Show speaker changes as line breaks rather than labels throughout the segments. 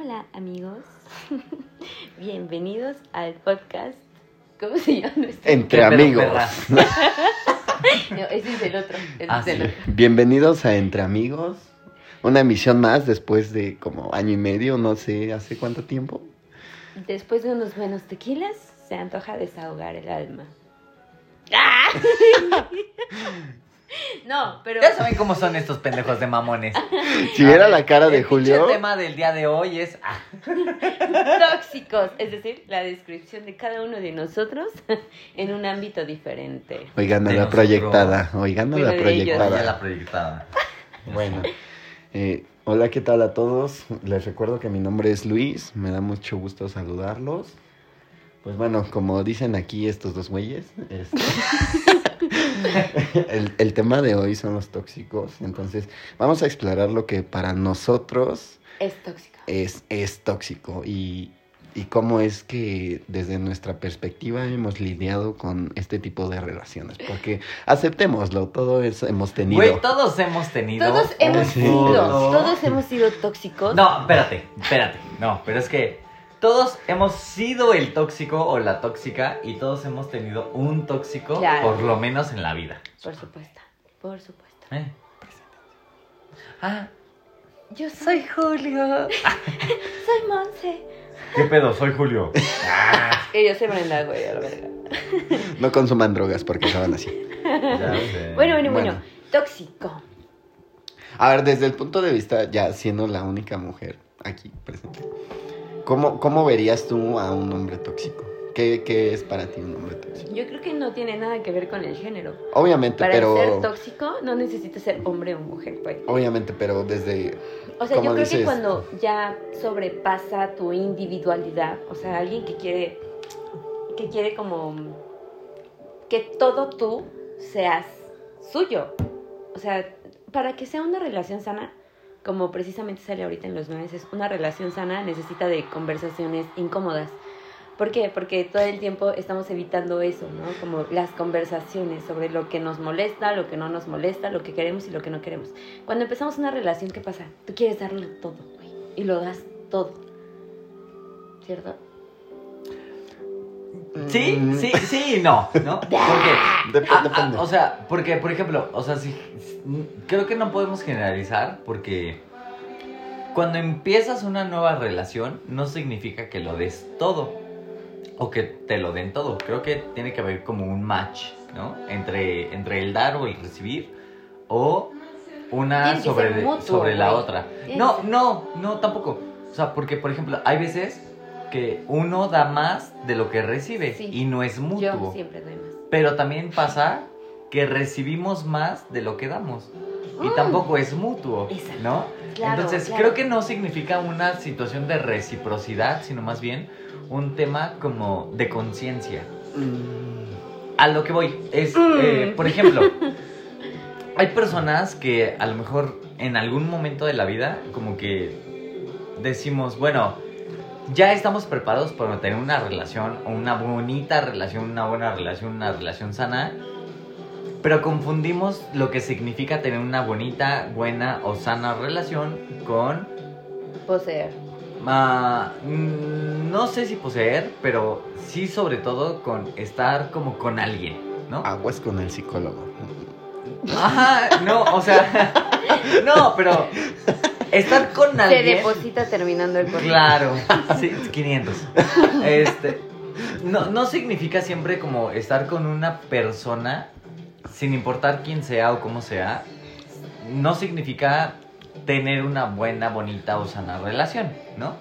Hola amigos, bienvenidos al podcast. ¿Cómo se llama nuestro?
Entre
¿Qué pedo,
amigos.
No, ese es el otro. ese
Ah,
es el
sí.
otro.
Bienvenidos a Entre Amigos. Una emisión más después de como año y medio, no sé hace cuánto tiempo.
Después de unos buenos tequilas, se antoja desahogar el alma. ¡Ah! No, pero
Ya saben cómo son estos pendejos de mamones.
Si viera la cara de
el
Julio,
pinche tema del día de hoy es. ah,
tóxicos, es decir, la descripción de cada uno de nosotros en un ámbito diferente.
oigan a la
nosotros.
proyectada, oigan a la proyectada.
la proyectada.
Bueno, eh, hola, ¿qué tal a todos? Les recuerdo que mi nombre es Luis, me da mucho gusto saludarlos. Pues bueno, como dicen aquí estos dos güeyes, este, el, el tema de hoy son los tóxicos, entonces vamos a explorar lo que para nosotros
Es tóxico.
es, es tóxico y, y cómo es que desde nuestra perspectiva hemos lidiado con este tipo de relaciones, porque aceptémoslo, todos hemos tenido...
Güey, todos hemos tenido.
Todos hemos sido, todos hemos sido tóxicos.
No, espérate, espérate. No, pero es que todos hemos sido el tóxico o la tóxica y todos hemos tenido un tóxico
Claro.
por lo menos en la vida.
Por supuesto, por supuesto.
¿Eh? Ah,
Yo soy
Julio.
Soy Monse.
¿Qué pedo? Soy Julio. Ah,
Y yo soy Brenda, güey, a la verga.
No consuman drogas porque acaban así.
ya sé.
Bueno, bueno, bueno,
Bueno.
Tóxico.
A ver, desde el punto de vista, ya siendo la única mujer aquí presente, ¿cómo, cómo verías tú a un hombre tóxico? ¿Qué, qué es para ti un hombre tóxico?
Yo creo que no tiene nada que ver con el género.
Obviamente,
Para
pero...
ser tóxico no necesitas ser hombre o mujer, güey.
Obviamente, pero desde...
O sea, yo creo que cuando ya sobrepasa tu individualidad, o sea, alguien que quiere, que quiere como que todo tú seas suyo. O sea, para que sea una relación sana, como precisamente sale ahorita en los meses, una relación sana necesita de conversaciones incómodas. ¿Por qué? Porque todo el tiempo estamos evitando eso, ¿no? Como las conversaciones sobre lo que nos molesta, lo que no nos molesta, lo que queremos y lo que no queremos. Cuando empezamos una relación, ¿qué pasa? Tú quieres darlo todo, güey. Y lo das todo. ¿Cierto?
Sí, sí, sí y no, ¿no? Porque,
dep-
o sea, porque, por ejemplo, o sea, sí, creo que no podemos generalizar porque cuando empiezas una nueva relación no significa que lo des todo o que te lo den todo. Creo que tiene que haber como un match, ¿no? Entre, entre el dar o el recibir o una sobre,
mutuo,
sobre la otra. No, no, no, tampoco. O sea, porque, por ejemplo, hay veces que uno da más de lo que recibe
Sí.
y no es mutuo.
Yo siempre doy más.
Pero también pasa que recibimos más de lo que damos. Y
Mm.
tampoco es mutuo,
Exacto.
¿no?
Claro,
Entonces,
claro.
creo que no significa una situación de reciprocidad, sino más bien un tema como de conciencia.
Mm,
A lo que voy es,
Mm.
eh, por ejemplo, hay personas que a lo mejor en algún momento de la vida como que decimos, bueno, ya estamos preparados para tener una relación, una bonita relación, una buena relación, una relación sana, pero confundimos lo que significa tener una bonita, buena o sana relación con
Poseer.
Ah, mm, no sé si poseer, pero sí sobre todo con estar como con alguien, ¿no?
Aguas con el psicólogo.
Ajá, no, o sea, no, pero estar con
Se
alguien.
deposita terminando el correo.
Claro, sí, 500. Este, no, no significa siempre como estar con una persona, sin importar quién sea o cómo sea, no significa tener una buena, bonita o sana relación, ¿no?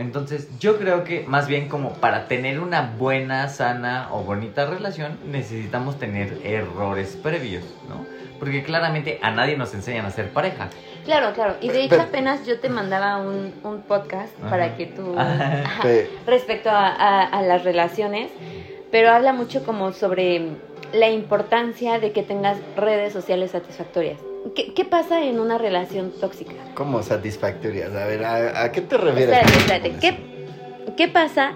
Entonces, yo creo que más bien como para tener una buena, sana o bonita relación, necesitamos tener errores previos, ¿no? Porque claramente a nadie nos enseñan a ser pareja.
Claro, claro. Y de hecho apenas yo te mandaba un, un podcast
Ajá.
para que tú...
Ajá.
Ajá.
Pe-
respecto a, a- a las relaciones, pero habla mucho como sobre la importancia de que tengas redes sociales satisfactorias. ¿Qué, qué pasa en una relación tóxica?
¿Cómo satisfactorias? A ver, ¿a, a qué te refieres?
Espérate, espérate. ¿Qué, ¿Qué pasa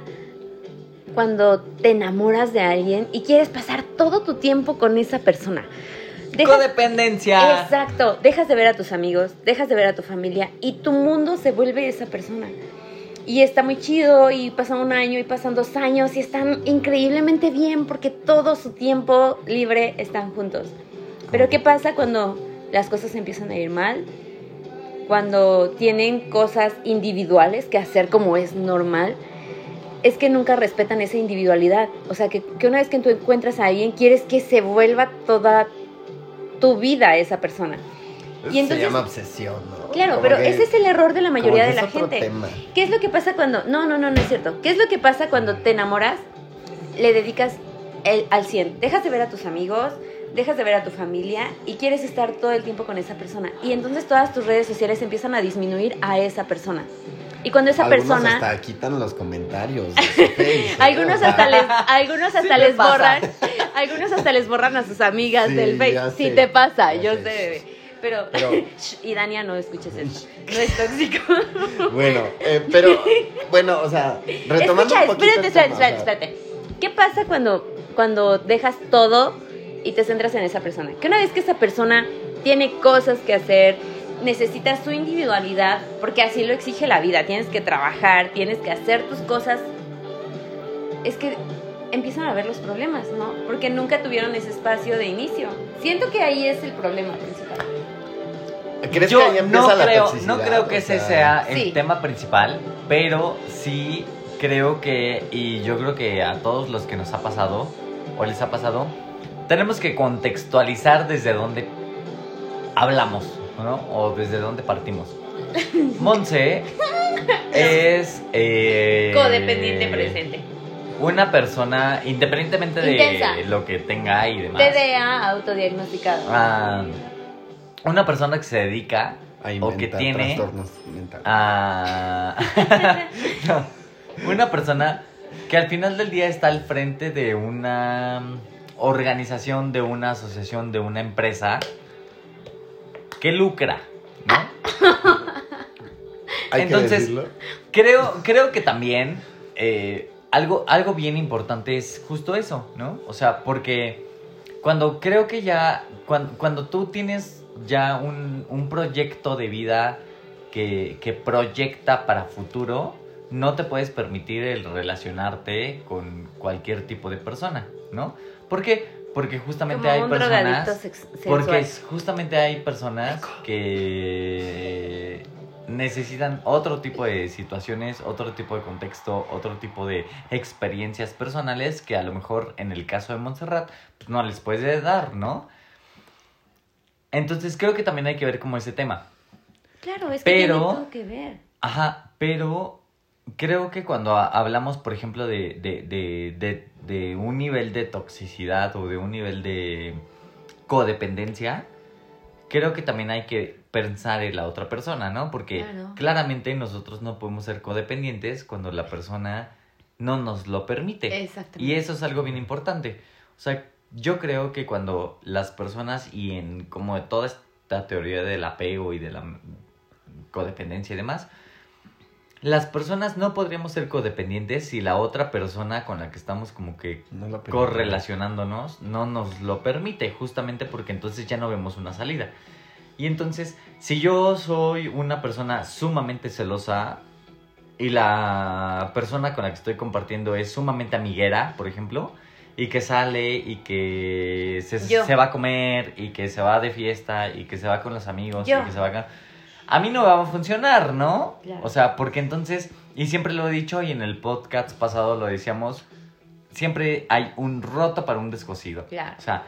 cuando te enamoras de alguien y quieres pasar todo tu tiempo con esa persona? Dejas-
Codependencia.
Exacto, dejas de ver a tus amigos, dejas de ver a tu familia y tu mundo se vuelve esa persona. Y está muy chido y pasa un año y pasan dos años y están increíblemente bien porque todo su tiempo libre están juntos. Pero ¿qué pasa cuando las cosas empiezan a ir mal? Cuando tienen cosas individuales que hacer como es normal, es que nunca respetan esa individualidad. O sea, que, que una vez que tú encuentras a alguien, quieres que se vuelva toda tu vida esa persona. Y entonces-
Se llama obsesión, ¿no?
Claro,
Como
pero
que-
ese es el error de la mayoría de la gente.
tema.
¿Qué es lo que pasa cuando... No, no, no, no es cierto. ¿Qué es lo que pasa cuando te enamoras? Le dedicas el, al 100. Dejas de ver a tus amigos, dejas de ver a tu familia y quieres estar todo el tiempo con esa persona. Y entonces todas tus redes sociales empiezan a disminuir a esa persona. Y cuando esa
Algunos
persona...
hasta quitan los comentarios. de su Face.
Algunos hasta les, algunos hasta
me
les borran, algunos hasta les borran a sus amigas
Sí,
del Facebook. Sí te pasa,
ya
yo
sé.
sé, bebé. Pero,
Pero-
Shh, y Dania, no escuches eso. No es tóxico.
Bueno, eh, pero, bueno, o sea, retomando
Escucha,
un poquito
espérate, espérate, espérate, espérate. ¿Qué pasa cuando, cuando dejas todo y te centras en esa persona? Que una vez que esa persona tiene cosas que hacer, necesitas su individualidad, porque así lo exige la vida. Tienes que trabajar, tienes que hacer tus cosas. Es que empiezan a ver los problemas, ¿no? Porque nunca tuvieron ese espacio de inicio. Siento que ahí es el problema principal.
¿Crees
Yo
que ahí empieza
no
la
creo,
toxicidad?
no creo que
O
ese sea el
Sí.
tema principal, pero sí creo que, y yo creo que a todos los que nos ha pasado, o les ha pasado, tenemos que contextualizar desde dónde hablamos, ¿no? O desde dónde partimos. Monse es... eh,
Codependiente presente.
Una persona, independientemente de
Intensa.
lo que tenga y demás.
TDA autodiagnosticado.
ah, una persona que se dedica
A
o que tiene
trastornos mentales.
Ah, no. Una persona que al final del día está al frente de una organización, de una asociación, de una empresa que lucra, ¿no?
Hay
entonces-
que.
Creo, creo que también eh, algo, algo bien importante es justo eso, ¿no? O sea, porque cuando creo que ya, cuando, cuando tú tienes ya un, un proyecto de vida que, que proyecta para futuro, no te puedes permitir el relacionarte con cualquier tipo de persona, ¿no? ¿Por qué? Porque justamente
Como
hay
un
personas... Porque justamente hay personas que necesitan otro tipo de situaciones, otro tipo de contexto, otro tipo de experiencias personales que a lo mejor en el caso de Montserrat pues, no les puede dar, ¿no? Entonces creo que también hay que ver como ese tema.
Claro, es que
Pero-
tiene todo que ver.
Ajá, pero creo que cuando ha- hablamos, por ejemplo, de, de, de, de, de un nivel de toxicidad o de un nivel de codependencia, creo que también hay que pensar en la otra persona, ¿no? Porque
Claro.
claramente nosotros no podemos ser codependientes cuando la persona no nos lo permite.
Exactamente.
Y eso es algo bien importante. O sea, yo creo que cuando las personas y en como de toda esta teoría del apego y de la codependencia y demás, las personas no podríamos ser codependientes si la otra persona con la que estamos como que
No
correlacionándonos no nos lo permite, justamente porque entonces ya no vemos una salida. Y entonces, si yo soy una persona sumamente celosa y la persona con la que estoy compartiendo es sumamente amiguera, por ejemplo, y que sale y que se, va a comer y que se va de fiesta y que se va con los amigos
Yo.
y que se va a... A mí no va a funcionar, ¿no?
Claro.
O sea, porque entonces, y siempre lo he dicho y en el podcast pasado lo decíamos, siempre hay un roto para un descosido.
Claro.
O sea,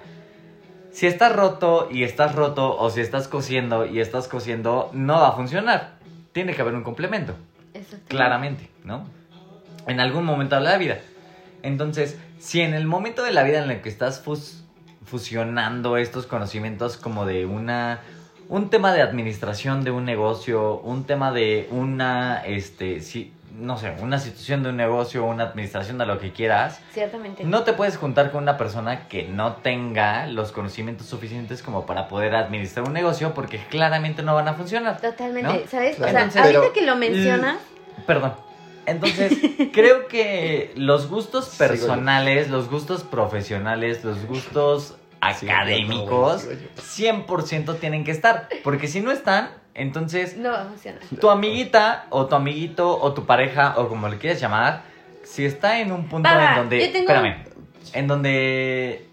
si estás roto y estás roto, o si estás cosiendo y estás cosiendo, no va a funcionar. Tiene que haber un complemento, claramente, ¿no? En algún momento de la vida. Entonces, si en el momento de la vida en el que estás fus- fusionando estos conocimientos como de una un tema de administración de un negocio, un tema de una este si, no sé, una situación de un negocio, una administración de lo que quieras,
Ciertamente.
no te puedes juntar con una persona que no tenga los conocimientos suficientes como para poder administrar un negocio porque claramente no van a funcionar.
Totalmente.
¿No?
¿Sabes?
Claro.
O sea,
Entonces-
ahorita
Pero-
que lo mencionas,
Perdón. Entonces, creo que los gustos personales, los gustos profesionales, los gustos académicos,
no, no, no,
100% tienen que estar. Porque si no están, entonces
No va a funcionar.
tu amiguita o tu amiguito o tu pareja o como le quieras llamar, si está en un punto en donde,
yo tengo-
espérame, en donde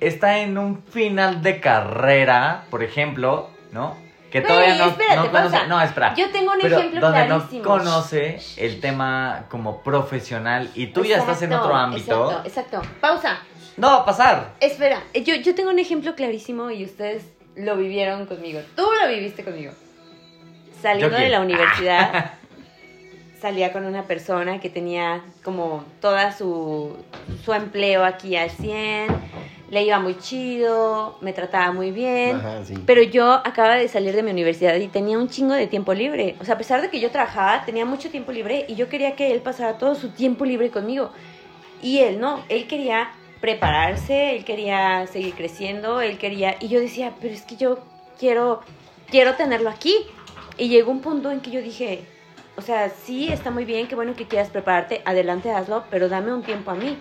está en un final de carrera, por ejemplo, ¿no? Que todavía no,
espérate,
no conoce,
pausa.
no, espera.
Yo tengo un
pero
ejemplo
donde
clarísimo.
no conoce el tema como profesional y tú ya estás en otro ámbito,
Exacto, exacto. Pausa.
No va a pasar.
Espera, yo, yo tengo un ejemplo clarísimo y ustedes lo vivieron conmigo. Tú lo viviste conmigo. Saliendo de la universidad, salía con una persona que tenía como toda su, su empleo aquí al 100, le iba muy chido, me trataba muy bien.
Ajá, sí.
Pero yo acababa de salir de mi universidad y tenía un chingo de tiempo libre. O sea, a pesar de que yo trabajaba, tenía mucho tiempo libre y yo quería que él pasara todo su tiempo libre conmigo. Y él no, él quería prepararse, él quería seguir creciendo, él quería... Y yo decía, pero es que yo quiero, quiero tenerlo aquí. Y llegó un punto en que yo dije, o sea, sí, está muy bien, qué bueno que quieras prepararte, adelante hazlo, pero dame un tiempo a mí.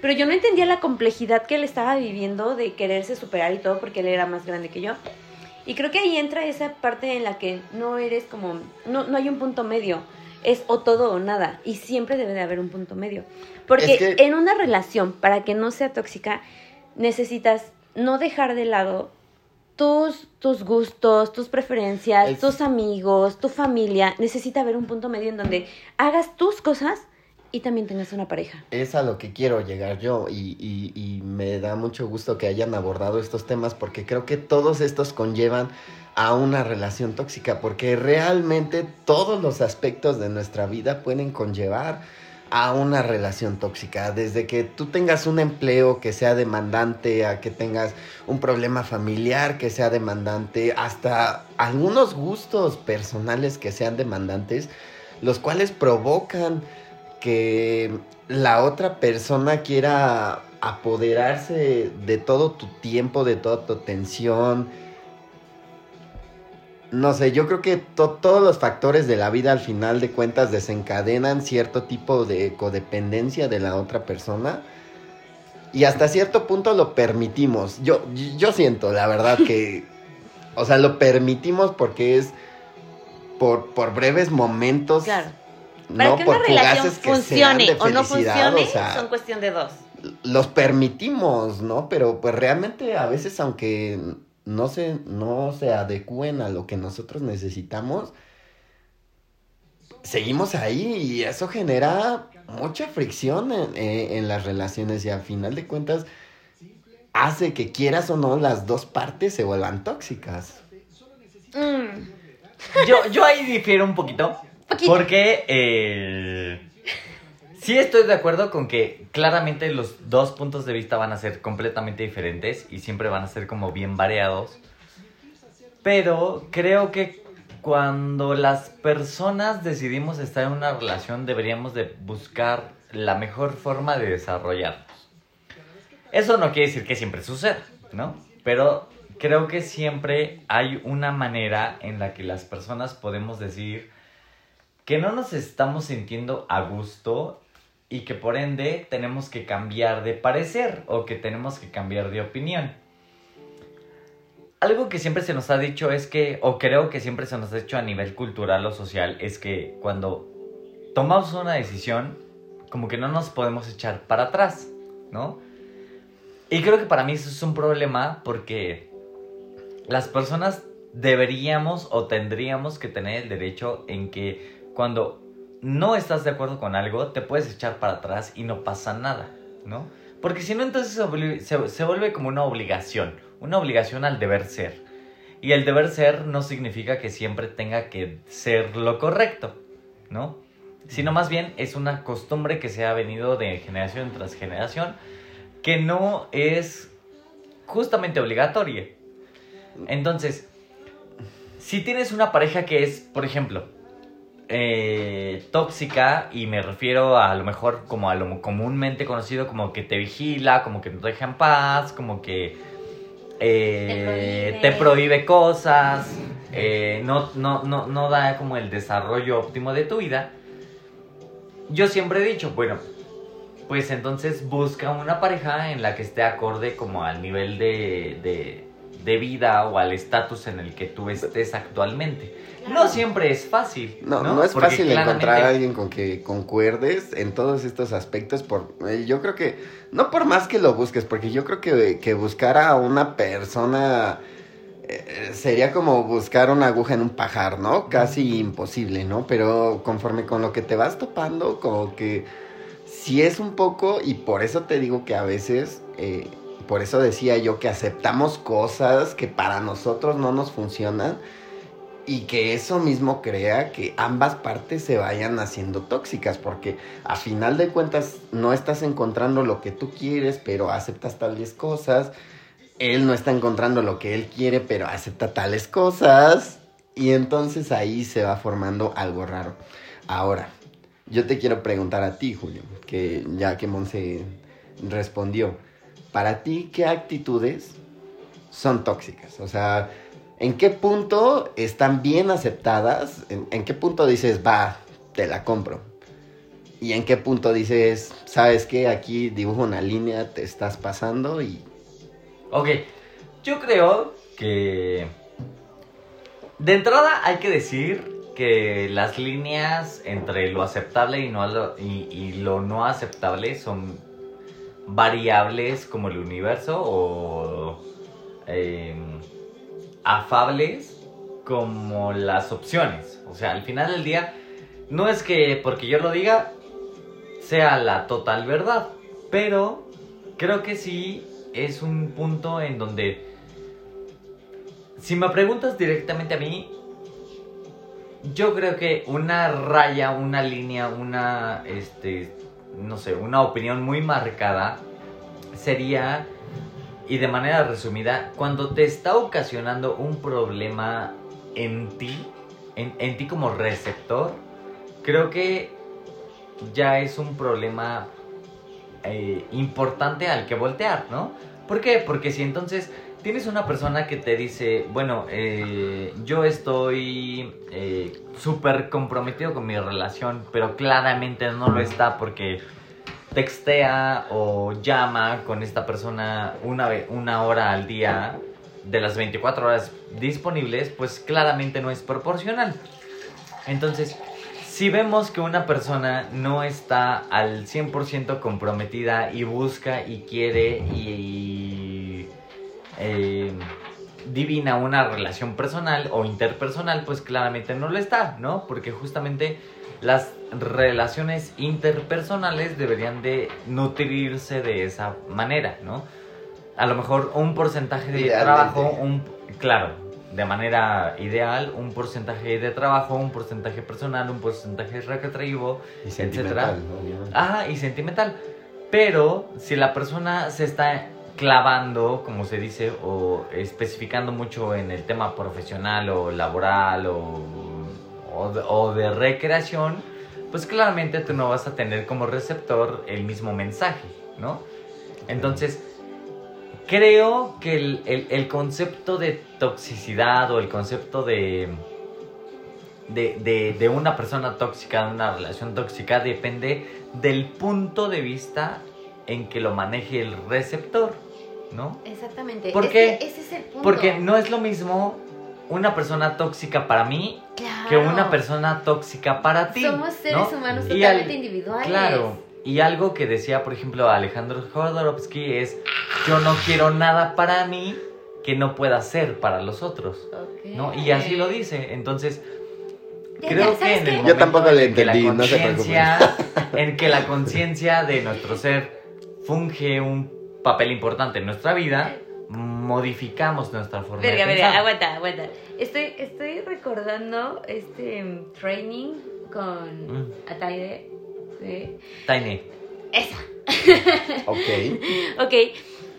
Pero yo no entendía la complejidad que él estaba viviendo de quererse superar y todo porque él era más grande que yo. Y creo que ahí entra esa parte en la que no eres como, no, no hay un punto medio, es o todo o nada, y siempre debe de haber un punto medio. Porque
Es que-
en una relación, para que no sea tóxica, necesitas no dejar de lado tus, tus gustos, tus preferencias,
Es-
tus amigos, tu familia. Necesita haber un punto medio en donde hagas tus cosas y también tengas una pareja.
Es a lo que quiero llegar yo y, y- y me da mucho gusto que hayan abordado estos temas porque creo que todos estos conllevan a una relación tóxica porque realmente todos los aspectos de nuestra vida pueden conllevar a una relación tóxica. Desde que tú tengas un empleo que sea demandante, a que tengas un problema familiar que sea demandante, hasta algunos gustos personales que sean demandantes, los cuales provocan que la otra persona quiera apoderarse de todo tu tiempo, de toda tu atención. No sé, yo creo que to- todos los factores de la vida al final de cuentas desencadenan cierto tipo de codependencia de la otra persona. Y hasta cierto punto lo permitimos. Yo, yo siento, la verdad, que... O sea, lo permitimos porque es por, por breves momentos.
Claro. Para
no
que
por
una relación funcione o no funcione,
o sea,
son cuestión de dos.
los permitimos, ¿no? Pero pues realmente a veces aunque no se, no se adecúen a lo que nosotros necesitamos, seguimos ahí y eso genera mucha fricción en, en- en las relaciones y al final de cuentas hace que quieras o no las dos partes se vuelvan tóxicas.
Mm.
Yo, yo ahí difiero un poquito.
Poquito.
Porque eh, sí estoy de acuerdo con que claramente los dos puntos de vista van a ser completamente diferentes y siempre van a ser como bien variados. Pero creo que cuando las personas decidimos estar en una relación deberíamos de buscar la mejor forma de desarrollarnos. Eso no quiere decir que siempre suceda, ¿no? Pero creo que siempre hay una manera en la que las personas podemos decir que no nos estamos sintiendo a gusto y que por ende tenemos que cambiar de parecer o que tenemos que cambiar de opinión. Algo que siempre se nos ha dicho es que, o creo que siempre se nos ha dicho a nivel cultural o social, es que cuando tomamos una decisión, como que no nos podemos echar para atrás, ¿no? Y creo que para mí eso es un problema porque las personas deberíamos o tendríamos que tener el derecho en que cuando no estás de acuerdo con algo, te puedes echar para atrás y no pasa nada, ¿no? Porque si no, entonces se, se- se vuelve como una obligación, una obligación al deber ser. Y el deber ser no significa que siempre tenga que ser lo correcto, ¿no? Sino más bien es una costumbre que se ha venido de generación tras generación que no es justamente obligatoria. Entonces, si tienes una pareja que es, por ejemplo, eh, tóxica, y me refiero a, lo mejor como a lo comúnmente conocido como que te vigila, como que no te deja en paz, como que eh,
Te
te,
prohíbe.
prohíbe. cosas, eh, no, no, no, no da como el desarrollo óptimo de tu vida. Yo siempre he dicho, bueno, pues entonces busca una pareja en la que esté acorde como al nivel de, de, de vida o al estatus en el que tú estés actualmente.
Claro.
No siempre es fácil.
No,
no,
no, es
Porque
fácil
claramente-
encontrar a alguien con que concuerdes en todos estos aspectos. Por, eh, yo creo que, no por más que lo busques, porque yo creo que, que buscar a una persona eh, sería como buscar una aguja en un pajar, ¿no? Casi imposible, ¿no? Pero conforme con lo que te vas topando, como que sí es un poco, y por eso te digo que a veces, eh, por eso decía yo que aceptamos cosas que para nosotros no nos funcionan y que eso mismo crea que ambas partes se vayan haciendo tóxicas, porque a final de cuentas no estás encontrando lo que tú quieres, pero aceptas tales cosas. Él no está encontrando lo que él quiere, pero acepta tales cosas. Y entonces ahí se va formando algo raro. Ahora, yo te quiero preguntar a ti, Julio, que ya que Monse respondió, para ti, ¿qué actitudes son tóxicas? O sea, ¿en qué punto están bien aceptadas? ¿En, qué punto dices, va, te la compro? ¿Y en qué punto dices, sabes qué, aquí dibujo una línea, te estás pasando y...
Ok, yo creo que de entrada hay que decir que las líneas entre lo aceptable y, no y lo no aceptable son variables como el universo o eh, afables como las opciones. O sea, al final del día, no es que porque yo lo diga sea la total verdad, pero creo que sí es un punto en donde, si me preguntas directamente a mí, yo creo que una raya, una línea, una, este, no sé, una opinión muy marcada sería, y de manera resumida, cuando te está ocasionando un problema en ti, en, en ti como receptor, creo que ya es un problema eh, importante al que voltear, ¿no? ¿Por qué? Porque si entonces tienes una persona que te dice, bueno, eh, yo estoy eh, súper comprometido con mi relación, pero claramente no lo está porque textea o llama con esta persona una, una hora al día de las 24 horas disponibles, pues claramente no es proporcional. Entonces, si vemos que una persona no está al 100% comprometida y busca y quiere y, eh, divina una relación personal o interpersonal, pues claramente no lo está, ¿no? Porque justamente las relaciones interpersonales deberían de nutrirse de esa manera, ¿no? A lo mejor un porcentaje de
Idealmente.
trabajo, un claro, de manera ideal, un porcentaje de trabajo, un porcentaje personal, un porcentaje recreativo,
y
etcétera.
sentimental, ¿no? Obviamente.
Ah, y sentimental. Pero si la persona se está clavando, como se dice, o especificando mucho en el tema profesional o laboral o, o, de, recreación, pues claramente tú no vas a tener como receptor el mismo mensaje, ¿no? Entonces, creo que el, el- concepto de toxicidad o el concepto de, de, de, de una persona tóxica, una relación tóxica, depende del punto de vista en que lo maneje el receptor, ¿no?
Exactamente.
¿Por
Es
qué?
que ese es el punto.
Porque no es lo mismo una persona tóxica para mí
Claro.
que una persona tóxica para ti.
Somos seres
¿no?
humanos
Y
totalmente
al-
individuales.
Claro. Y algo que decía, por ejemplo, Alejandro Jodorowsky es, yo no quiero nada para mí que no pueda ser para los otros. ¿no? Y así lo dice. Entonces,
Ya,
creo
ya,
que
¿sabes
en el
Yo
momento
tampoco le
en que la
entendí, no se
conciencia- en que la conciencia de nuestro ser funge un papel importante en nuestra vida, modificamos nuestra forma
Verga,
de
verga,
pensar.
aguanta, aguanta. Estoy, estoy recordando este mm, training con
Mm.
Ataide. ¿sí?
Tiny.
Esa.
Ok.
Ok.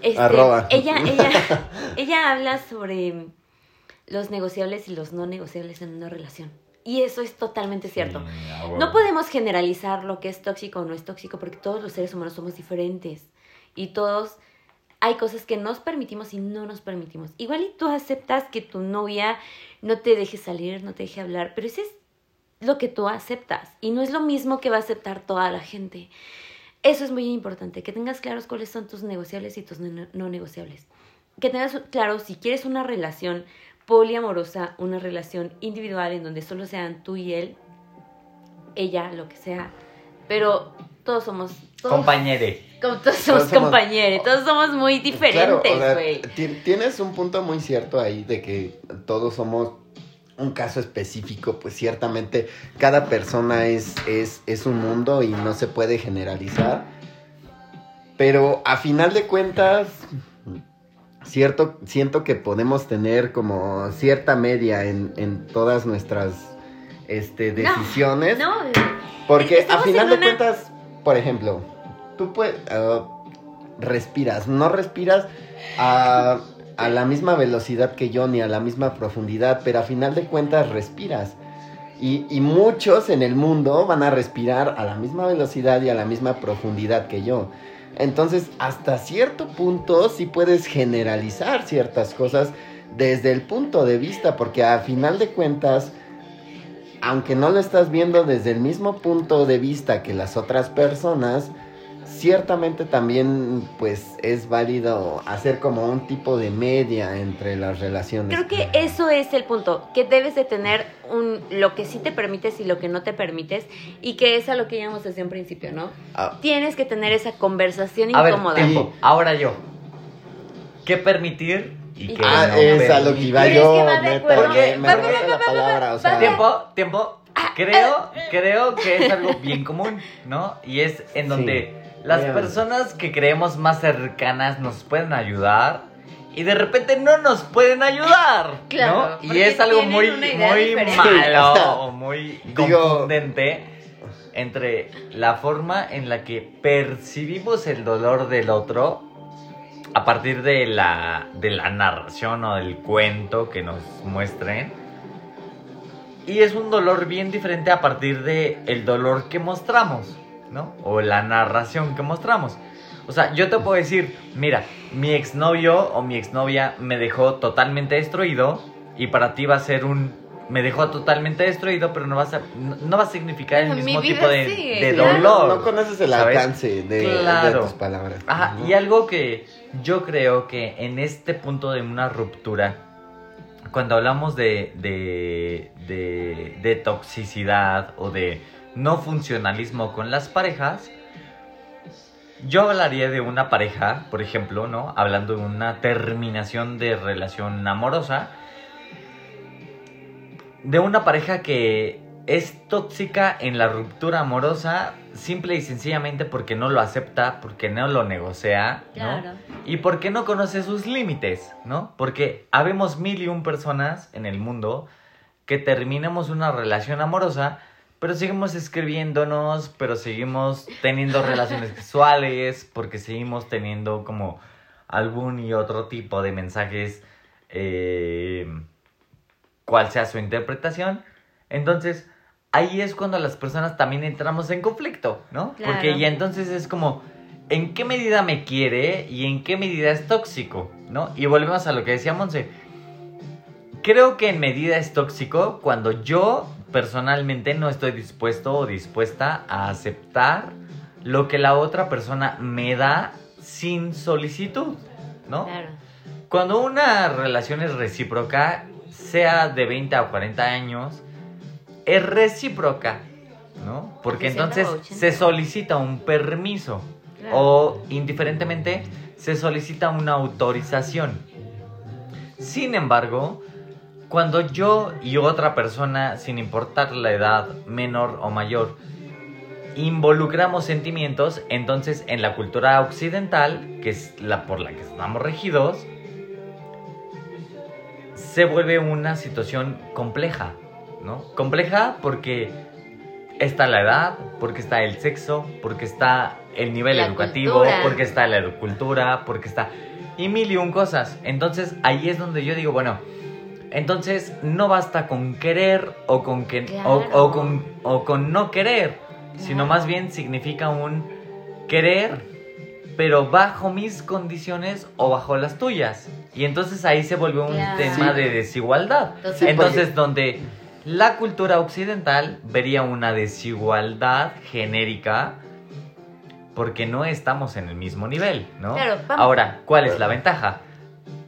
este,
Arroba.
Ella, ella, ella habla sobre los negociables y los no negociables en una relación. Y eso es totalmente cierto. No podemos generalizar lo que es tóxico o no es tóxico porque todos los seres humanos somos diferentes y todos hay cosas que nos permitimos y no nos permitimos. Igual y tú aceptas que tu novia no te deje salir, no te deje hablar, pero ese es lo que tú aceptas y no es lo mismo que va a aceptar toda la gente. Eso es muy importante, que tengas claros cuáles son tus negociables y tus no negociables. Que tengas claro si quieres una relación poliamorosa, una relación individual en donde solo sean tú y él, ella, lo que sea, pero todos somos... Todos,
Compañere.
como todos somos
Todos
compañeros, todos somos muy
Claro,
diferentes,
o sea,
güey.
ti- tienes un punto muy cierto ahí de que todos somos un caso específico, pues ciertamente cada persona es, es, es un mundo y no se puede generalizar. Pero a final de cuentas, cierto, siento que podemos tener como cierta media en, en todas nuestras este, decisiones.
No,
Porque a final de
una-
cuentas, por ejemplo, tú puedes respiras, no respiras a, a la misma velocidad que yo ni a la misma profundidad, pero a final de cuentas respiras. Y, y muchos en el mundo van a respirar a la misma velocidad y a la misma profundidad que yo. Entonces, hasta cierto punto sí puedes generalizar ciertas cosas desde el punto de vista, porque a final de cuentas, aunque no lo estás viendo desde el mismo punto de vista que las otras personas, ciertamente también pues es válido hacer como un tipo de media entre las relaciones.
Creo que eso es el punto, que debes de tener un lo que sí te permites y lo que no te permites y que es a lo que llamamos desde un principio, ¿no?
Ah,
Tienes que tener esa conversación
A ver,
incómoda.
tiempo. Ahora yo. ¿Qué permitir y
Y
qué
ah,
no
es a lo que iba yo,
que va de
neta,
acuerdo.
me, me
Va,
robaste la palabra, o sea,
Tiempo, tiempo. Creo, creo que es algo bien común, ¿no? Y es en donde las personas que creemos más cercanas nos pueden ayudar y de repente no nos pueden ayudar,
Claro,
¿no? Y es algo muy, muy
diferente.
malo
Sí, o sea,
o muy
digo-
confundente entre la forma en la que percibimos el dolor del otro a partir de la, de la narración o del cuento que nos muestren. Y es un dolor bien diferente a partir de el dolor que mostramos, ¿no? O la narración que mostramos. O sea, yo te puedo decir, mira, mi exnovio o mi exnovia me dejó totalmente destruido y para ti va a ser un me dejó totalmente destruido, pero no va a, ser- no, va a significar el
Mi
mismo tipo de,
sigue,
de dolor.
no conoces el
¿sabes?
alcance de, tus palabras.
Ajá, y algo que yo creo que en este punto de una ruptura, cuando hablamos de, de, de, de toxicidad o de no funcionalismo con las parejas, yo hablaría de una pareja, por ejemplo, ¿no? Hablando de una terminación de relación amorosa, de una pareja que es tóxica en la ruptura amorosa simple y sencillamente porque no lo acepta, porque no lo negocia, ¿no?
Claro.
Y porque no conoce sus límites, ¿no? Porque habemos mil y un personas en el mundo que terminamos una relación amorosa, pero seguimos escribiéndonos, pero seguimos teniendo relaciones sexuales, porque seguimos teniendo como algún y otro tipo de mensajes, eh, cual sea su interpretación. Entonces, ahí es cuando las personas también entramos en conflicto, ¿no?
Claro.
Porque ya entonces es como, ¿en qué medida me quiere y en qué medida es tóxico, ¿no? Y volvemos a lo que decía Monse. Creo que en medida es tóxico cuando yo personalmente no estoy dispuesto o dispuesta a aceptar lo que la otra persona me da sin solicitud, ¿no?
Claro.
Cuando una relación es recíproca, sea de 20 a 40 años, es recíproca, ¿no? Porque
60
entonces
o 80.
se solicita un permiso
Claro.
o indiferentemente se solicita una autorización. Sin embargo, cuando yo y otra persona, sin importar la edad, menor o mayor, involucramos sentimientos, entonces en la cultura occidental, que es la por la que estamos regidos, se vuelve una situación compleja, ¿no? Compleja porque está la edad, porque está el sexo, porque está el nivel
La
educativo,
cultura.
porque está la cultura, porque está... Y mil y un cosas. Entonces ahí es donde yo digo, bueno, entonces no basta con querer o con, que, o,
Claro.
o con, o con no querer, sino más bien significa un querer, pero bajo mis condiciones o bajo las tuyas. Y entonces ahí se vuelve un
Claro.
tema
Sí.
de desigualdad. Entonces, donde la cultura occidental vería una desigualdad genérica porque no estamos en el mismo nivel, ¿no?
Claro, vamos-
Ahora, ¿cuál es la ventaja?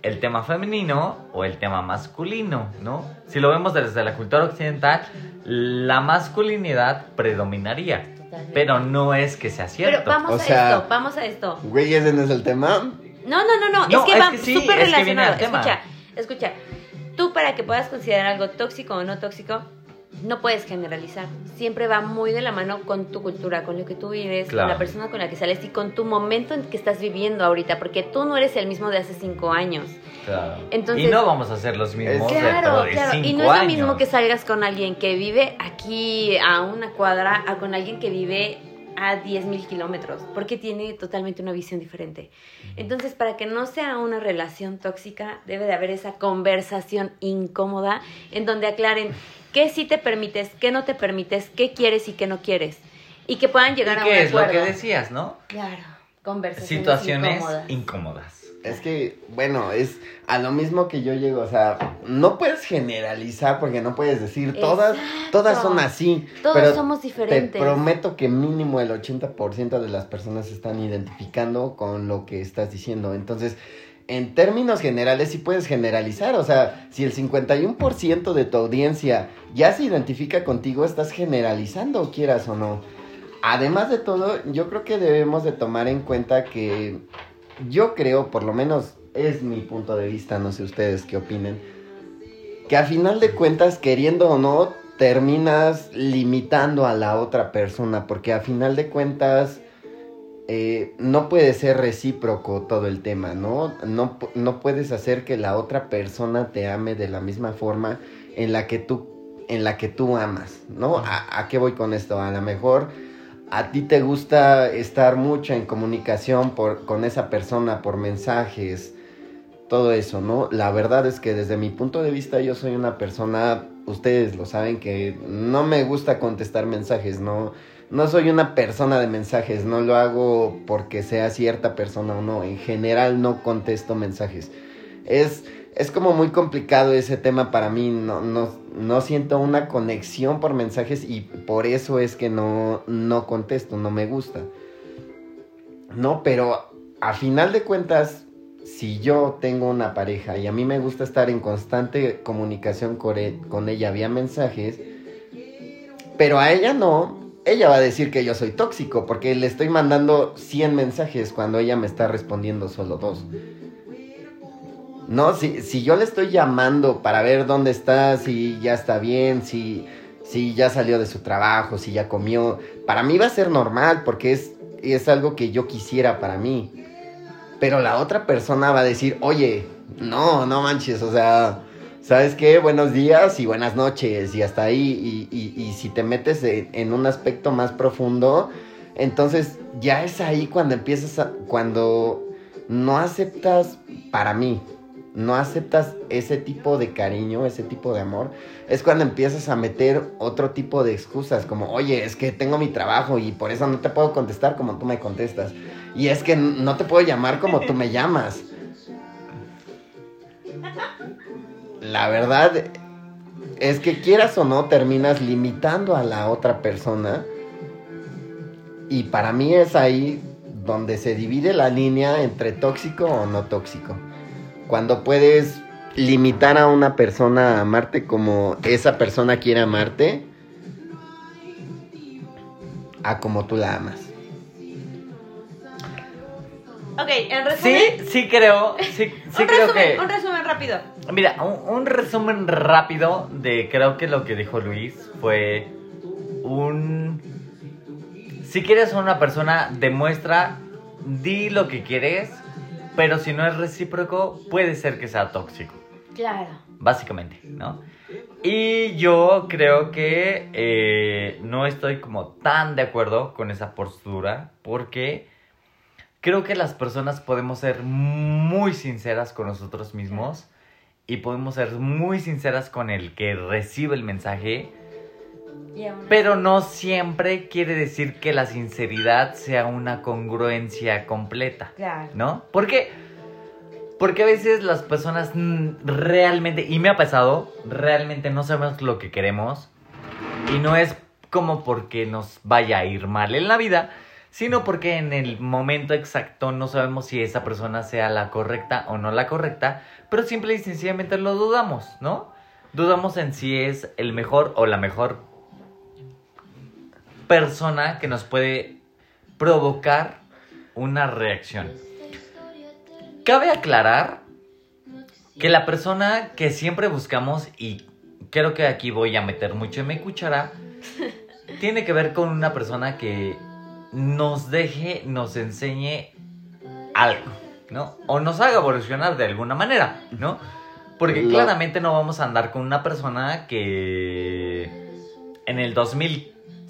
¿El tema femenino o el tema masculino, no? Si lo vemos desde la cultura occidental, la masculinidad predominaría,
Totalmente.
pero no es que sea cierto.
Pero vamos
O
a
sea-
esto, vamos a esto.
Güey, ese no es el tema.
No, no, no, no,
No,
es que
es
va
sí,
súper
es que viene
relacionado.
al tema.
Escucha, escucha. Tú para que puedas considerar algo tóxico o no tóxico, no puedes generalizar. Siempre va muy de la mano con tu cultura, con lo que tú vives,
Claro.
con la persona con la que sales y con tu momento en que estás viviendo ahorita, porque tú no eres el mismo de hace cinco años.
Claro.
Entonces-
y no vamos a ser los mismos
Claro,
de
claro. Y
cinco
no es lo
años.
mismo que salgas con alguien que vive aquí a una cuadra a con alguien que vive a 10 mil kilómetros, porque tiene totalmente una visión diferente. Entonces, para que no sea una relación tóxica, debe de haber esa conversación incómoda en donde aclaren qué sí te permites, qué no te permites, qué quieres y qué no quieres. Y que puedan
¿Y
llegar a un
qué es lo
acuerdo.
que decías, no?
Claro, conversaciones
Situaciones
incómodas.
incómodas.
Es que, bueno, es a lo mismo que yo llego, o sea, no puedes generalizar porque no puedes decir todas,
Exacto.
todas son así.
Todos
pero
somos
Te
diferentes.
prometo que mínimo el 80% de las personas se están identificando con lo que estás diciendo. Entonces, en términos generales sí puedes generalizar, o sea, si el 51% de tu audiencia ya se identifica contigo, estás generalizando, quieras o no. Además de todo, yo creo que debemos de tomar en cuenta que yo creo, por lo menos es mi punto de vista, no sé ustedes qué opinen, que a final de cuentas, queriendo o no, terminas limitando a la otra persona, porque a final de cuentas eh, no puede ser recíproco todo el tema, ¿no? ¿no? No puedes hacer que la otra persona te ame de la misma forma en la que tú, en la que tú amas, ¿no? ¿A, a qué voy con esto? A lo mejor a ti te gusta estar mucho en comunicación por, con esa persona por mensajes, todo eso, ¿no? La verdad es que desde mi punto de vista yo soy una persona, ustedes lo saben, que no me gusta contestar mensajes, no, no soy una persona de mensajes, no lo hago porque sea cierta persona o no, en general no contesto mensajes. Es, es como muy complicado ese tema para mí, no, no, no siento una conexión por mensajes y por eso es que no, no contesto, no me gusta. No, pero a final de cuentas, si yo tengo una pareja y a mí me gusta estar en constante comunicación con e- ella vía mensajes, pero a ella no, ella va a decir que yo soy tóxico porque le estoy mandando 100 mensajes cuando ella me está respondiendo solo dos. No, si, si yo le estoy llamando para ver dónde está, si ya está bien, si, si ya salió de su trabajo, si ya comió, para mí va a ser normal porque es, es algo que yo quisiera para mí. Pero la otra persona va a decir, oye, no, no manches, o sea, ¿sabes qué? Buenos días y buenas noches y hasta ahí. Y, y- si te metes en, en un aspecto más profundo, entonces ya es ahí cuando empiezas a, cuando no aceptas, para mí, no aceptas ese tipo de cariño, ese tipo de amor, es cuando empiezas a meter otro tipo de excusas, como, oye, es que tengo mi trabajo y por eso no te puedo contestar como tú me contestas. Y es que no te puedo llamar como tú me llamas. La verdad es que quieras o no, terminas limitando a la otra persona. Y para mí es ahí donde se divide la línea entre tóxico o no tóxico. Cuando puedes limitar a una persona a amarte como esa persona quiere amarte, a como tú la amas.
Ok, en
Sí, sí creo, sí, sí
un,
creo
resumen
que...
un resumen rápido.
Mira, un, un resumen rápido de creo que lo que dijo Luis fue un... Si quieres a una persona, demuestra, di lo que quieres, pero si no es recíproco, puede ser que sea tóxico,
Claro.
básicamente, ¿no? Y yo creo que eh, no estoy como tan de acuerdo con esa postura, porque creo que las personas podemos ser muy sinceras con nosotros mismos y podemos ser muy sinceras con el que recibe el mensaje, pero no siempre quiere decir que la sinceridad sea una congruencia completa,
Claro.
¿no? Porque porque a veces las personas realmente y me ha pasado, realmente no sabemos lo que queremos y no es como porque nos vaya a ir mal en la vida, sino porque en el momento exacto no sabemos si esa persona sea la correcta o no la correcta, pero simple y sencillamente lo dudamos, ¿no? Dudamos en si es el mejor o la mejor persona que nos puede provocar una reacción. Cabe aclarar que la persona que siempre buscamos, y creo que aquí voy a meter mucho en mi cuchara, tiene que ver con una persona que nos deje, nos enseñe algo, ¿no? O nos haga evolucionar de alguna manera, ¿no? Porque claramente no vamos a andar con una persona que en el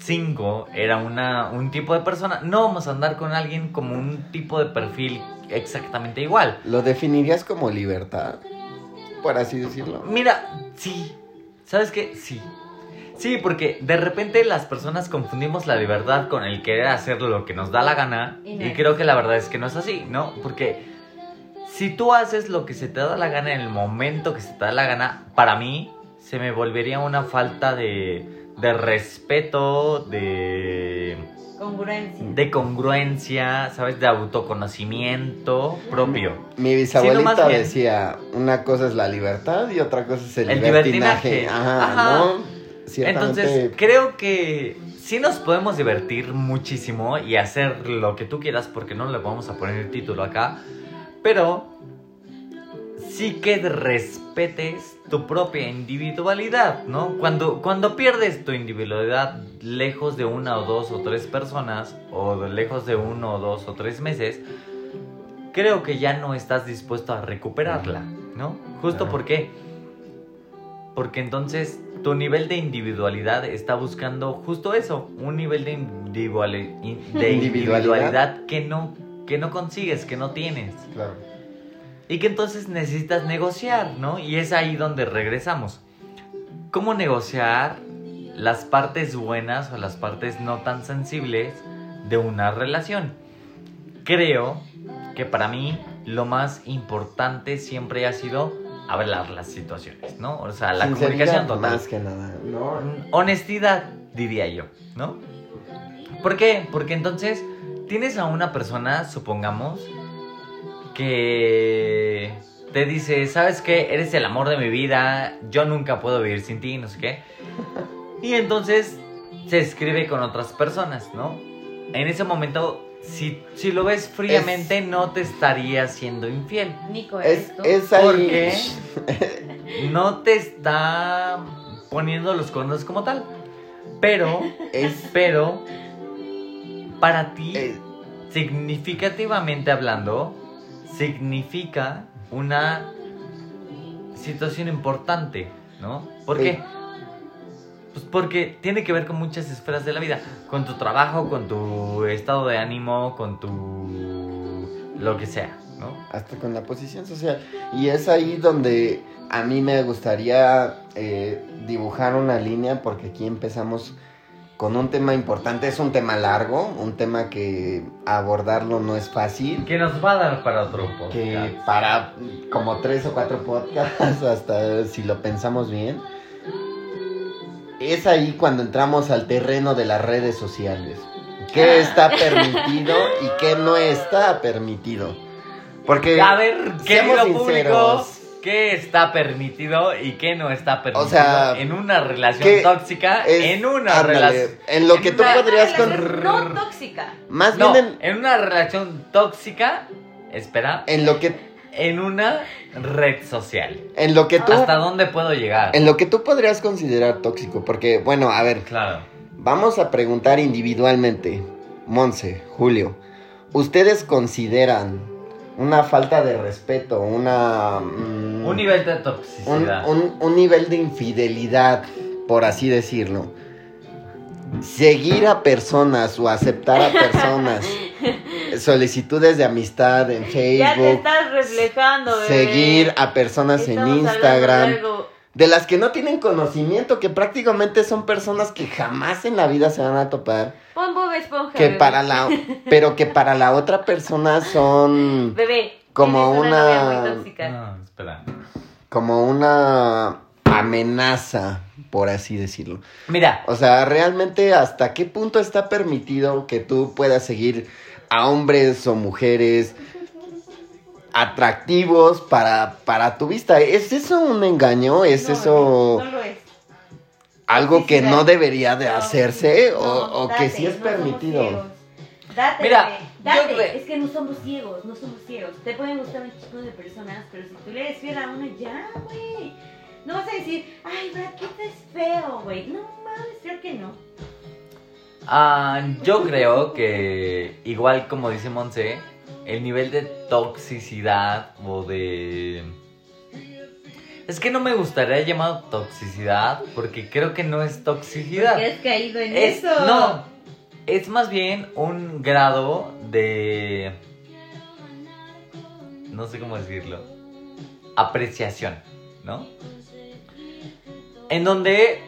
2005 era una, un tipo de persona. No vamos a andar con alguien como un tipo de perfil exactamente igual.
¿Lo definirías como libertad? Por así decirlo.
Mira, sí. ¿Sabes qué? Sí. Sí, porque de repente las personas confundimos la libertad con el querer hacer lo que nos da la gana.
Y no
creo que la verdad es que no es así, ¿no? Porque si tú haces lo que se te da la gana en el momento que se te da la gana, para mí se me volvería una falta de, de respeto, de,
Congruencia.
de congruencia, ¿sabes? De autoconocimiento propio.
Mi bisabuelita
Sí,
decía, una cosa es la libertad y otra cosa es el,
El
libertinaje.
libertinaje.
Ajá,
Ajá.
¿no? Ciertamente,
Entonces, creo que sí nos podemos divertir muchísimo y hacer lo que tú quieras porque no le vamos a poner el título acá, pero sí que respetes tu propia individualidad, ¿no? Cuando, cuando pierdes tu individualidad lejos de una o dos o tres personas o lejos de uno o dos o tres meses, creo que ya no estás dispuesto a recuperarla, ¿no? Justo
Claro.
porque porque entonces tu nivel de individualidad está buscando justo eso, un nivel de, individuali- in- de
Individualidad.
individualidad que no, que no consigues, que no tienes.
Claro.
Y que entonces necesitas negociar, ¿no? Y es ahí donde regresamos. ¿Cómo negociar las partes buenas o las partes no tan sensibles de una relación? Creo que para mí lo más importante siempre ha sido hablar las situaciones, ¿no? O sea, la comunicación total.
Más que nada, ¿no?
Honestidad, diría yo, ¿no? ¿Por qué? Porque entonces tienes a una persona, supongamos, que te dice, ¿sabes qué? Eres el amor de mi vida, yo nunca puedo vivir sin ti, no sé qué. Y entonces se escribe con otras personas, ¿no? En ese momento, si, si lo ves fríamente, no te estaría siendo infiel.
Nico,
Es,
¿eres tú?
es ahí.
Porque no te está poniendo los cuernos como tal. Pero,
Es,
pero, para ti,
es-
significativamente hablando, significa una situación importante, ¿no? ¿Por
Sí.
qué? Pues porque tiene que ver con muchas esferas de la vida, con tu trabajo, con tu estado de ánimo, con tu lo que sea, ¿no?
hasta con la posición social. Y es ahí donde a mí me gustaría eh, dibujar una línea, porque aquí empezamos con un tema importante. Es un tema largo, un tema que abordarlo no es fácil.
Que nos va a dar para otro podcast.
Que para como tres o cuatro podcasts, hasta si lo pensamos bien, es ahí cuando entramos al terreno de las redes sociales. ¿Qué está permitido y qué no está permitido? Porque
A ver,
seamos
querido público,
sinceros.
¿Qué está permitido y qué no está permitido
sea,
en una relación
¿qué
tóxica? en una relación...
en lo
en
que tú podrías con-
No tóxica.
más
No,
bien
en una relación tóxica, espera,
en, en lo que
en una red social.
en lo que tú
¿Hasta dónde puedo llegar?
en lo que tú podrías considerar tóxico, porque bueno, a ver,
Claro.
Vamos a preguntar individualmente. Monse, Julio, ¿ustedes consideran una falta de respeto, una... mm,
Un nivel de toxicidad.
un- un nivel de infidelidad, por así decirlo? Seguir a personas o aceptar a personas, solicitudes de amistad en
Ya te
Facebook,
estás reflejando, bebé.
seguir a personas en
Estamos
Instagram, de las que no tienen conocimiento, que prácticamente son personas que jamás en la vida se van a topar,
Pon Bob Esponja,
que
bebé.
para la, pero que para la otra persona son
Bebé,
Como una-
novia muy tóxica.
No, espera.
como una amenaza por así decirlo.
Mira,
O sea, realmente hasta qué punto está permitido que tú puedas seguir a hombres o mujeres atractivos para, para tu vista. ¿Es eso un engaño? ¿Es
No,
eso
No, no lo es.
Algo que no debería de hacerse o,
no,
o que
date,
sí es permitido?
Date,
Mira, yo
date. Es que no somos ciegos, no somos ciegos. Te pueden gustar un chico de personas, pero si tú le eres fiel a uno, ya, güey. No vas a decir, ay, Brad Pitt es feo, güey. No mames, creo que no.
ah, yo creo que igual como dice Monse, el nivel de toxicidad o de... Es que no me gustaría llamar toxicidad porque creo que no es toxicidad.
Porque has caído en
Es-
eso.
No, es más bien un grado de... No sé cómo decirlo. Apreciación, ¿no? En donde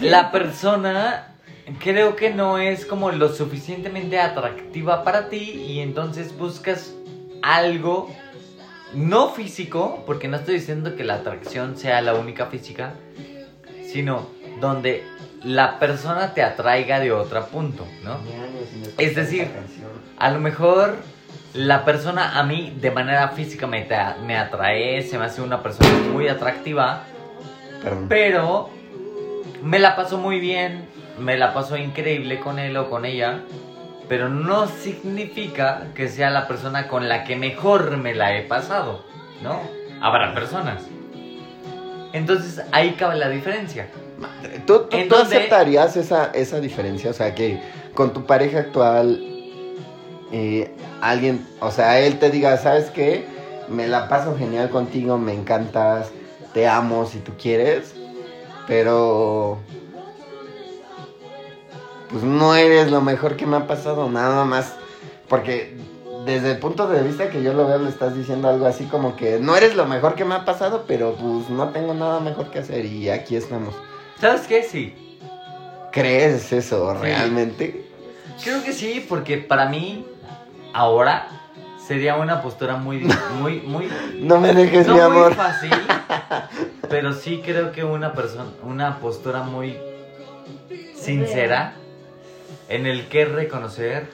la persona creo que no es como lo suficientemente atractiva para ti y entonces buscas algo no físico, porque no estoy diciendo que la atracción sea la única física, sino donde la persona te atraiga de otro punto, ¿no? Es decir, A lo mejor la persona a mí de manera física me, me atrae, se me hace una persona muy atractiva,
Perdón.
pero me la paso muy bien, me la paso increíble con él o con ella, pero no significa que sea la persona con la que mejor me la he pasado, ¿no? Habrá personas. Entonces ahí cabe la diferencia.
¿Tú, aceptarías esa, esa diferencia? O sea, que con tu pareja actual, eh, alguien, o sea, él te diga, ¿sabes qué? Me la paso genial contigo, me encantas, te amo si tú quieres, pero pues no eres lo mejor que me ha pasado, nada más, porque desde el punto de vista que yo lo veo le estás diciendo algo así como que no eres lo mejor que me ha pasado, pero pues no tengo nada mejor que hacer y aquí estamos.
¿Sabes qué? Sí.
¿Crees eso
Sí.
realmente?
Creo que sí, porque para mí ahora sería una postura muy, muy, muy
No me dejes,
no
mi
muy
amor.
fácil, pero sí creo que una persona, una postura muy sincera en el que reconocer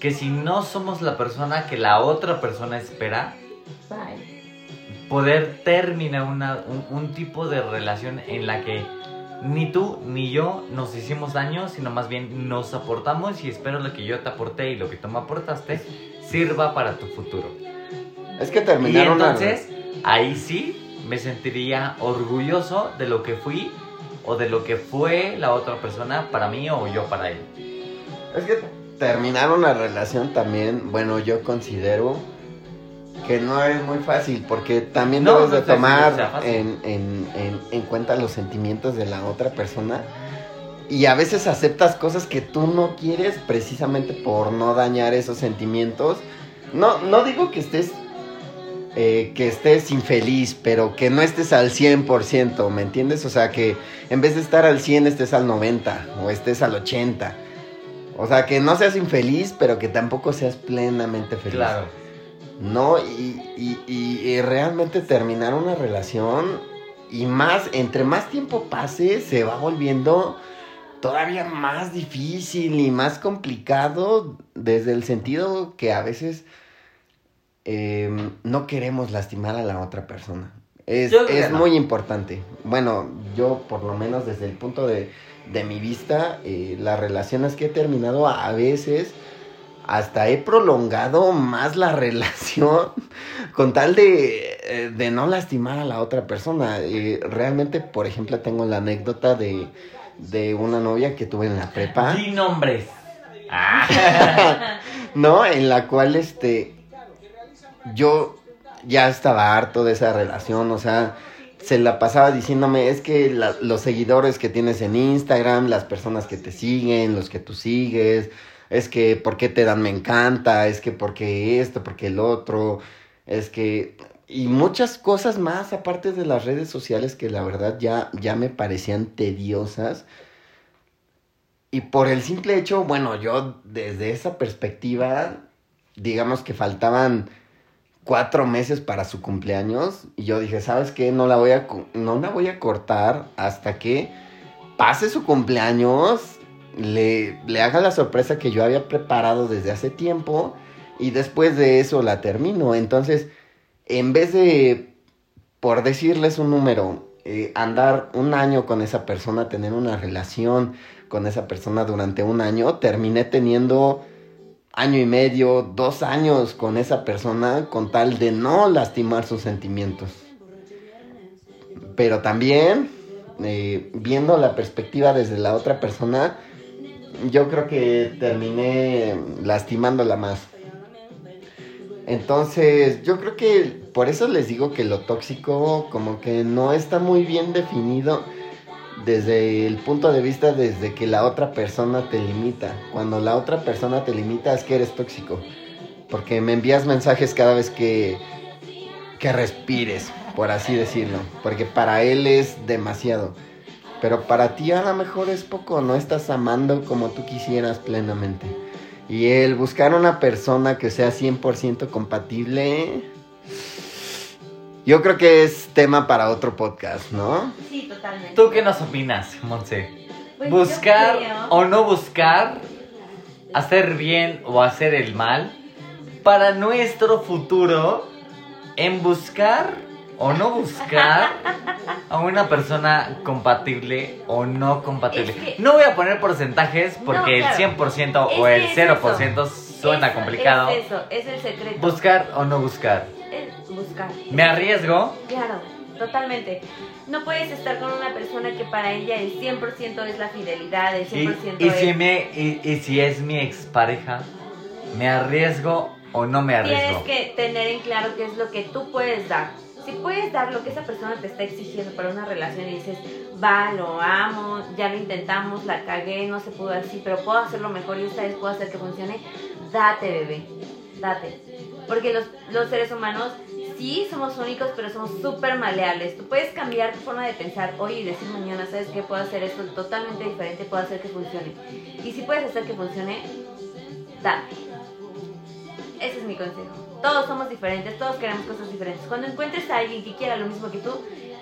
que si no somos la persona que la otra persona espera,
Bye.
poder terminar una, un, un tipo de relación en la que ni tú ni yo nos hicimos daño, sino más bien nos aportamos y espero lo que yo te aporté y lo que tú me aportaste sirva para tu futuro.
Es que
Y
terminaron una-
entonces, ahí sí me sentiría orgulloso de lo que fui o de lo que fue la otra persona para mí o yo para él.
Es que terminar una relación también, bueno, yo considero que no es muy fácil porque también
No,
debes
no
de tomar en, en- en- en cuenta los sentimientos de la otra persona y a veces aceptas cosas que tú no quieres precisamente por no dañar esos sentimientos. No, no digo que estés eh, que estés infeliz, pero que no estés al 100%, ¿me entiendes? O sea, que en vez de estar al 100 estés al 90 o estés al 80. O sea, que no seas infeliz, pero que tampoco seas plenamente feliz.
Claro.
No, y, y- y- y realmente terminar una relación y más, entre más tiempo pase, se va volviendo todavía más difícil y más complicado desde el sentido que a veces eh, no queremos lastimar a la otra persona. Es, es
no.
muy importante. Bueno, yo por lo menos desde el punto de, de mi vista, eh, las relaciones que he terminado a veces hasta he prolongado más la relación con tal de, eh, de no lastimar a la otra persona. Eh, realmente, por ejemplo, tengo la anécdota de, de una novia que tuve en la prepa.
Di nombres. Ah.
¿no? En la cual, este, yo ya estaba harto de esa relación, o sea, se la pasaba diciéndome, es que los seguidores que tienes en Instagram, las personas que te siguen, los que tú sigues, es que, ¿por qué te dan me encanta? Es que, ¿por qué esto? ¿Por qué el otro? Es que... Y muchas cosas más, aparte de las redes sociales, que la verdad ya, ya me parecían tediosas. Y por el simple hecho, bueno, yo desde esa perspectiva, digamos que faltaban cuatro meses para su cumpleaños. Y yo dije, ¿sabes qué? No la voy a, no la voy a cortar hasta que pase su cumpleaños, le, le haga la sorpresa que yo había preparado desde hace tiempo y después de eso la termino. Entonces, en vez de, por decirles un número, eh, andar un año con esa persona, tener una relación con esa persona durante un año, terminé teniendo año y medio, dos años con esa persona con tal de no lastimar sus sentimientos. Pero también, eh, viendo la perspectiva desde la otra persona, yo creo que terminé lastimándola más. Entonces, yo creo que por eso les digo que lo tóxico como que no está muy bien definido desde el punto de vista desde que la otra persona te limita. Cuando la otra persona te limita es que eres tóxico. Porque me envías mensajes cada vez que, que respires, por así decirlo. Porque para él es demasiado. Pero para ti a lo mejor es poco, no estás amando como tú quisieras plenamente. Y el buscar una persona que sea 100% compatible, yo creo que es tema para otro podcast, ¿no?
Sí, totalmente.
¿Tú qué nos opinas, Monse?
Pues
¿Buscar
creo-
o no buscar? ¿Hacer bien o hacer el mal? Para nuestro futuro, en buscar o no buscar a una persona compatible o no compatible.
Es que-
no voy a poner porcentajes porque
No, claro.
el 100%
Es
o el
es
0% suena
Eso,
complicado.
Es eso, es el secreto.
Buscar o no buscar.
Buscar.
¿Me arriesgo?
Claro, totalmente. No puedes estar con una persona que para ella el 100% es la fidelidad, el
Y,
100%
y
es...
si me, y, y si es mi expareja, ¿me arriesgo o no me
Tienes
arriesgo?
que tener en claro qué es lo que tú puedes dar. Si puedes dar lo que esa persona te está exigiendo para una relación y dices, va, lo amo, ya lo intentamos, la cagué, no se pudo así, pero puedo hacerlo mejor y esta vez puedo hacer que funcione, date, bebé, date. Porque los, los seres humanos sí somos únicos, pero somos súper maleables. Tú puedes cambiar tu forma de pensar hoy y decir mañana, ¿sabes qué? Puedo hacer esto totalmente diferente, puedo hacer que funcione. Y si puedes hacer que funcione, date. Ese es mi consejo. Todos somos diferentes, todos queremos cosas diferentes. Cuando encuentres a alguien que quiera lo mismo que tú,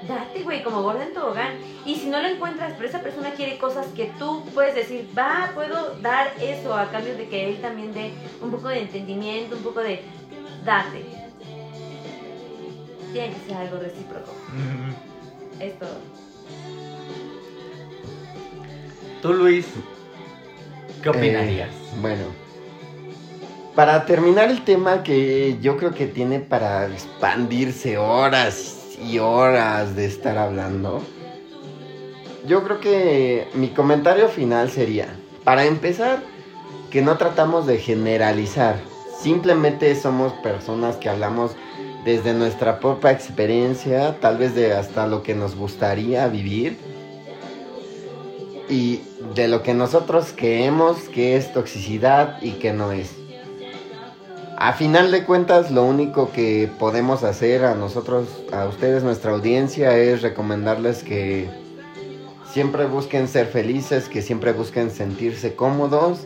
date, güey, como gorda en tobogán. Y si no lo encuentras, pero esa persona quiere cosas que tú puedes decir, va, puedo dar eso a cambio de que él también dé un poco de entendimiento, un poco de date. Tiene que ser algo recíproco. Es todo.
Tú, Luis, ¿qué opinarías?
Eh, bueno, para terminar el tema que yo creo que tiene para expandirse horas y horas de estar hablando, yo creo que mi comentario final sería, para empezar, que no tratamos de generalizar, simplemente somos personas que hablamos desde nuestra propia experiencia, tal vez de hasta lo que nos gustaría vivir y de lo que nosotros creemos que es toxicidad y que no es. A final de cuentas, lo único que podemos hacer a nosotros, a ustedes, nuestra audiencia, es recomendarles que siempre busquen ser felices, que siempre busquen sentirse cómodos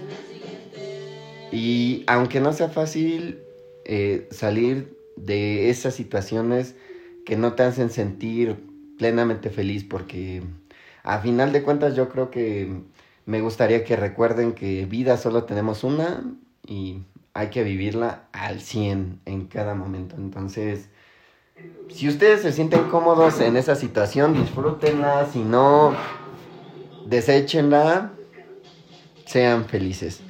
y aunque no sea fácil eh, salir de esas situaciones que no te hacen sentir plenamente feliz porque a final de cuentas yo creo que me gustaría que recuerden que vida solo tenemos una y hay que vivirla al 100 en cada momento. Entonces, si ustedes se sienten cómodos en esa situación, disfrútenla, si no, deséchenla, sean felices.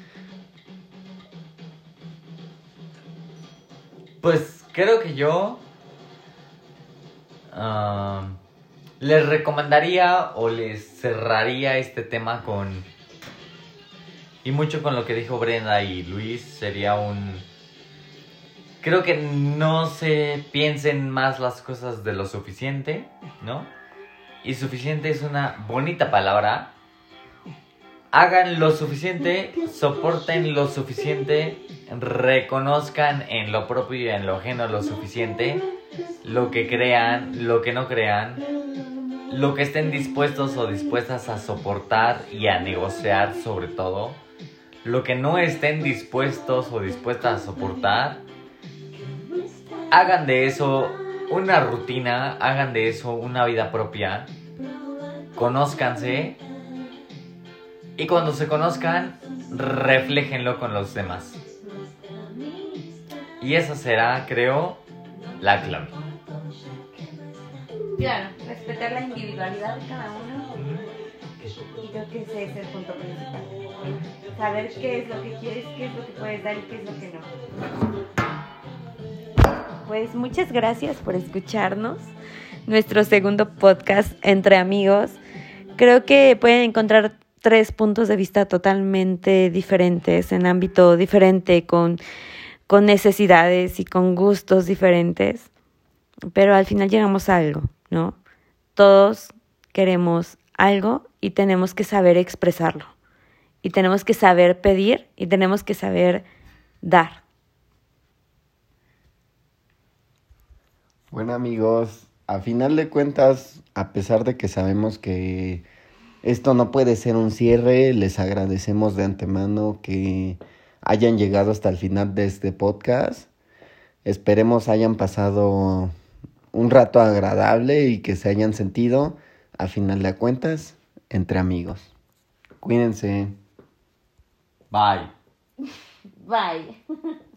Pues creo que yo les recomendaría o les cerraría este tema con... Y mucho con lo que dijo Brenda y Luis sería un... Creo que no se piensen más las cosas de lo suficiente, ¿no? Y suficiente es una bonita palabra. Hagan lo suficiente, soporten lo suficiente, reconozcan en lo propio y en lo ajeno lo suficiente, lo que crean, lo que no crean, lo que estén dispuestos o dispuestas a soportar y a negociar sobre todo, lo que no estén dispuestos o dispuestas a soportar hagan de eso una rutina, hagan de eso una vida propia, conózcanse y cuando se conozcan, refléjenlo con los demás. Y esa será, creo, la clave.
Claro, respetar la individualidad de cada uno. Y creo que ese es el punto principal. Saber qué es lo que quieres, qué es lo que puedes dar y qué es lo que no. Pues muchas gracias por escucharnos. Nuestro segundo podcast entre amigos. Creo que pueden encontrar tres puntos de vista totalmente diferentes, en ámbito diferente, con, con necesidades y con gustos diferentes. Pero al final llegamos a algo, ¿no? Todos queremos algo y tenemos que saber expresarlo. Y tenemos que saber pedir y tenemos que saber dar.
Bueno amigos, a final de cuentas, a pesar de que sabemos que esto no puede ser un cierre, les agradecemos de antemano que hayan llegado hasta el final de este podcast. Esperemos hayan pasado un rato agradable y que se hayan sentido, a final de cuentas, entre amigos. Cuídense.
Bye.
Bye.